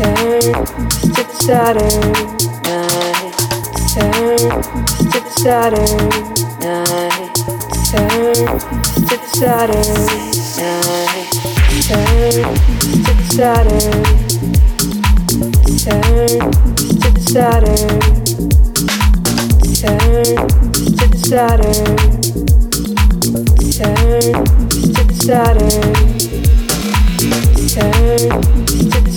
turns to Saturn night, turns to Saturn night, turns to Saturn night, turns to Saturn, turns to Saturn, turns to Saturn, turns to Saturn, turns.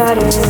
Saturday.